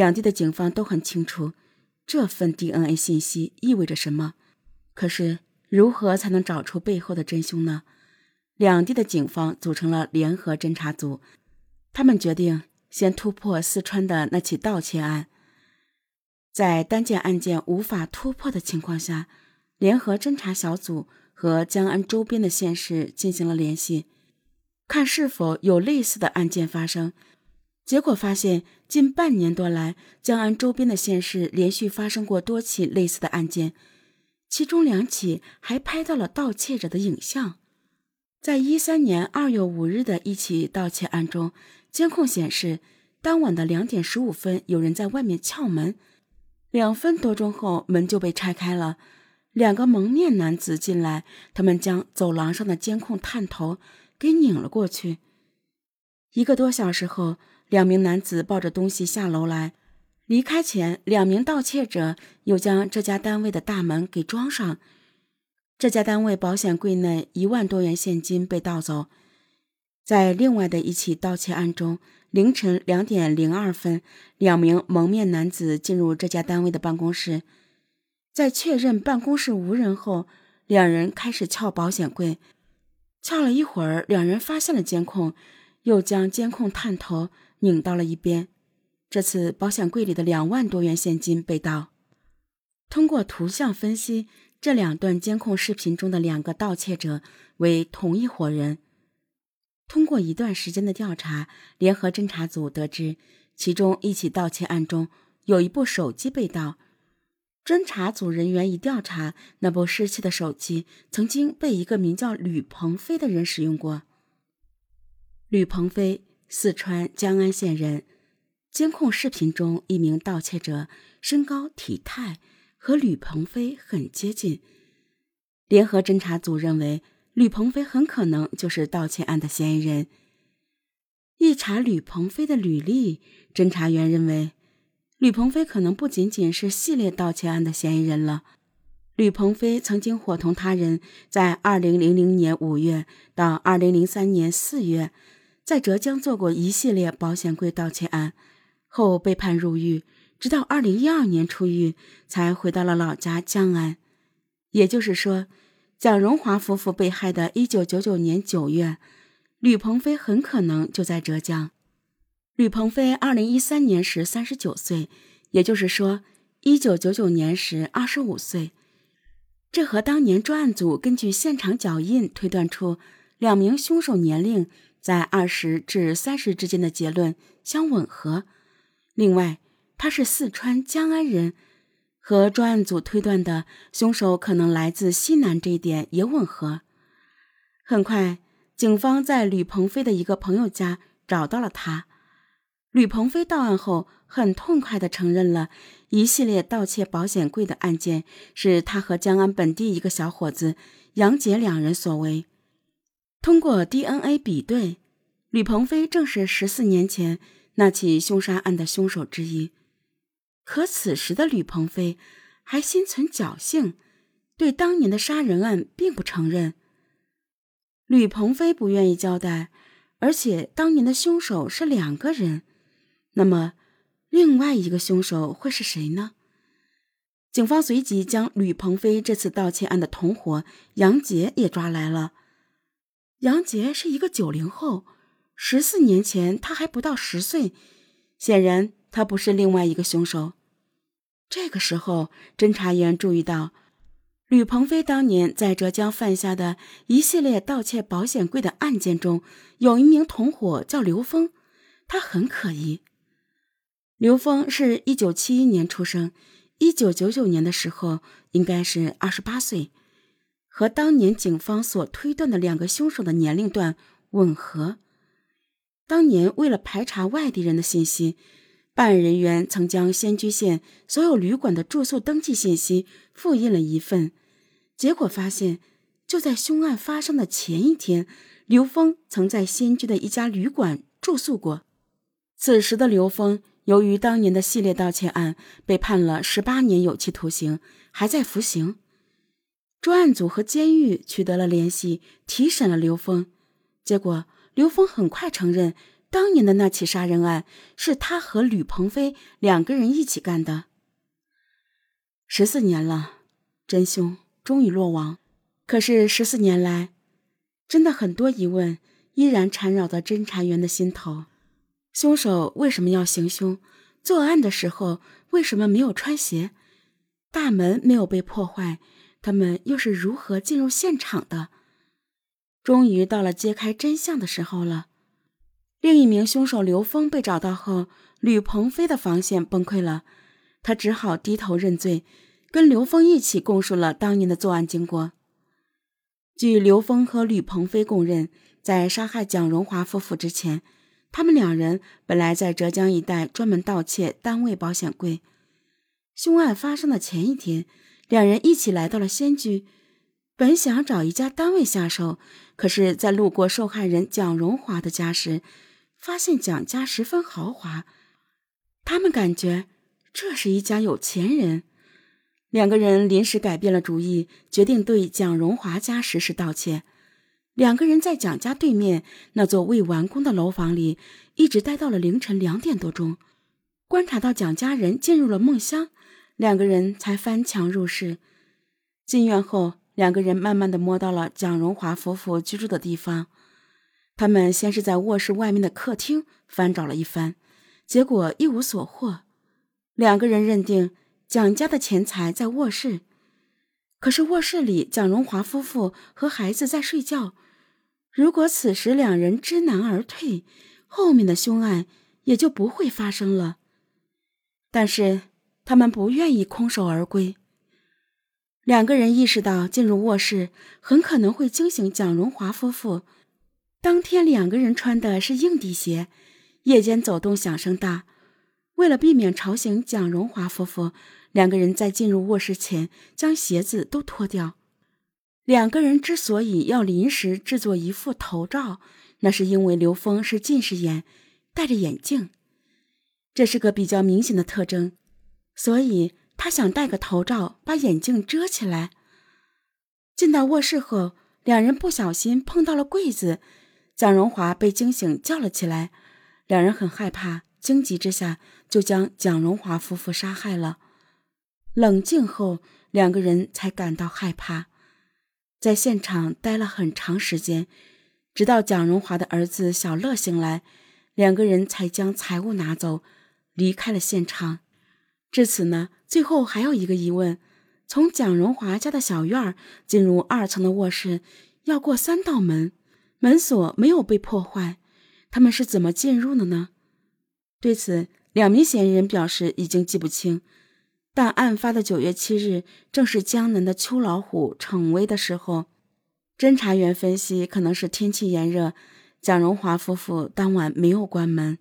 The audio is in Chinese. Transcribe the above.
两地的警方都很清楚这份 DNA 信息意味着什么。可是，如何才能找出背后的真凶呢？两地的警方组成了联合侦查组，他们决定先突破四川的那起盗窃案。在单件案件无法突破的情况下，联合侦查小组和江安周边的县市进行了联系，看是否有类似的案件发生。结果发现，近半年多来，江安周边的县市连续发生过多起类似的案件，其中两起还拍到了盗窃者的影像。在一三年二月五日的一起盗窃案中，监控显示，当晚的两点十五分，有人在外面撬门。两分多钟后，门就被拆开了，两个蒙面男子进来，他们将走廊上的监控探头给拧了过去。一个多小时后，两名男子抱着东西下楼来，离开前，两名盗窃者又将这家单位的大门给装上。这家单位保险柜内一万多元现金被盗走。在另外的一起盗窃案中。凌晨两点零二分，两名蒙面男子进入这家单位的办公室，在确认办公室无人后，两人开始撬保险柜。撬了一会儿，两人发现了监控，又将监控探头拧到了一边。这次保险柜里的两万多元现金被盗。通过图像分析，这两段监控视频中的两个盗窃者为同一伙人。通过一段时间的调查，联合侦查组得知，其中一起盗窃案中有一部手机被盗。侦查组人员一调查，那部失窃的手机曾经被一个名叫吕鹏飞的人使用过。吕鹏飞，四川江安县人。监控视频中，一名盗窃者身高体态和吕鹏飞很接近。联合侦查组认为。吕鹏飞很可能就是盗窃案的嫌疑人。一查吕鹏飞的履历，侦查员认为，吕鹏飞可能不仅仅是系列盗窃案的嫌疑人了。吕鹏飞曾经伙同他人，在2000年5月到2003年4月，在浙江做过一系列保险柜盗窃案，后被判入狱，直到2012年出狱，才回到了老家江安。也就是说。蒋荣华夫妇被害的1999年9月，吕鹏飞很可能就在浙江。吕鹏飞2013年时39岁，也就是说，1999年时25岁。这和当年专案组根据现场脚印推断出两名凶手年龄在20至30之间的结论相吻合。另外，他是四川江安人。和专案组推断的凶手可能来自西南这一点也吻合。很快，警方在吕鹏飞的一个朋友家找到了他。吕鹏飞到案后，很痛快地承认了一系列盗窃保险柜的案件是他和江安本地一个小伙子杨杰两人所为。通过 DNA 比对，吕鹏飞正是十四年前那起凶杀案的凶手之一。可此时的吕鹏飞还心存侥幸，对当年的杀人案并不承认。吕鹏飞不愿意交代，而且当年的凶手是两个人，那么另外一个凶手会是谁呢？警方随即将吕鹏飞这次盗窃案的同伙杨杰也抓来了。杨杰是一个九零后，十四年前他还不到十岁，显然他不是另外一个凶手。这个时候，侦查员注意到，吕鹏飞当年在浙江犯下的一系列盗窃保险柜的案件中，有一名同伙叫刘峰，他很可疑。刘峰是一九七一年出生，一九九九年的时候应该是二十八岁，和当年警方所推断的两个凶手的年龄段吻合。当年为了排查外地人的信息。办案人员曾将仙居县所有旅馆的住宿登记信息复印了一份，结果发现，就在凶案发生的前一天，刘峰曾在仙居的一家旅馆住宿过。此时的刘峰由于当年的系列盗窃案被判了十八年有期徒刑，还在服刑。专案组和监狱取得了联系，提审了刘峰，结果刘峰很快承认当年的那起杀人案是他和吕鹏飞两个人一起干的。十四年了，真凶终于落网。可是十四年来，真的很多疑问依然缠绕在侦查员的心头：凶手为什么要行凶？作案的时候为什么没有穿鞋？大门没有被破坏，他们又是如何进入现场的？终于到了揭开真相的时候了。另一名凶手刘峰被找到后，吕鹏飞的防线崩溃了，他只好低头认罪，跟刘峰一起供述了当年的作案经过。据刘峰和吕鹏飞供认，在杀害蒋荣华夫妇之前，他们两人本来在浙江一带专门盗窃单位保险柜。凶案发生的前一天，两人一起来到了仙居。本想找一家单位下手，可是，在路过受害人蒋荣华的家时，发现蒋家十分豪华。他们感觉这是一家有钱人。两个人临时改变了主意，决定对蒋荣华家实施盗窃。两个人在蒋家对面那座未完工的楼房里，一直待到了凌晨两点多钟。观察到蒋家人进入了梦乡，两个人才翻墙入室。进院后。两个人慢慢的摸到了蒋荣华夫妇居住的地方，他们先是在卧室外面的客厅翻找了一番，结果一无所获。两个人认定蒋家的钱财在卧室，可是卧室里蒋荣华夫妇和孩子在睡觉，如果此时两人知难而退，后面的凶案也就不会发生了。但是他们不愿意空手而归。两个人意识到进入卧室很可能会惊醒蒋荣华夫妇。当天两个人穿的是硬底鞋，夜间走动响声大。为了避免吵醒蒋荣华夫妇，两个人在进入卧室前将鞋子都脱掉。两个人之所以要临时制作一副头罩，那是因为刘峰是近视眼，戴着眼镜，这是个比较明显的特征，所以。他想戴个头罩，把眼镜遮起来。进到卧室后，两人不小心碰到了柜子，蒋荣华被惊醒，叫了起来。两人很害怕，惊急之下就将蒋荣华夫妇杀害了。冷静后，两个人才感到害怕，在现场待了很长时间，直到蒋荣华的儿子小乐醒来，两个人才将财物拿走，离开了现场。至此呢，最后还有一个疑问：从蒋荣华家的小院进入二层的卧室，要过三道门，门锁没有被破坏，他们是怎么进入的呢？对此，两名嫌疑人表示已经记不清。但案发的九月七日正是江南的秋老虎逞威的时候，侦查员分析可能是天气炎热，蒋荣华夫妇当晚没有关门。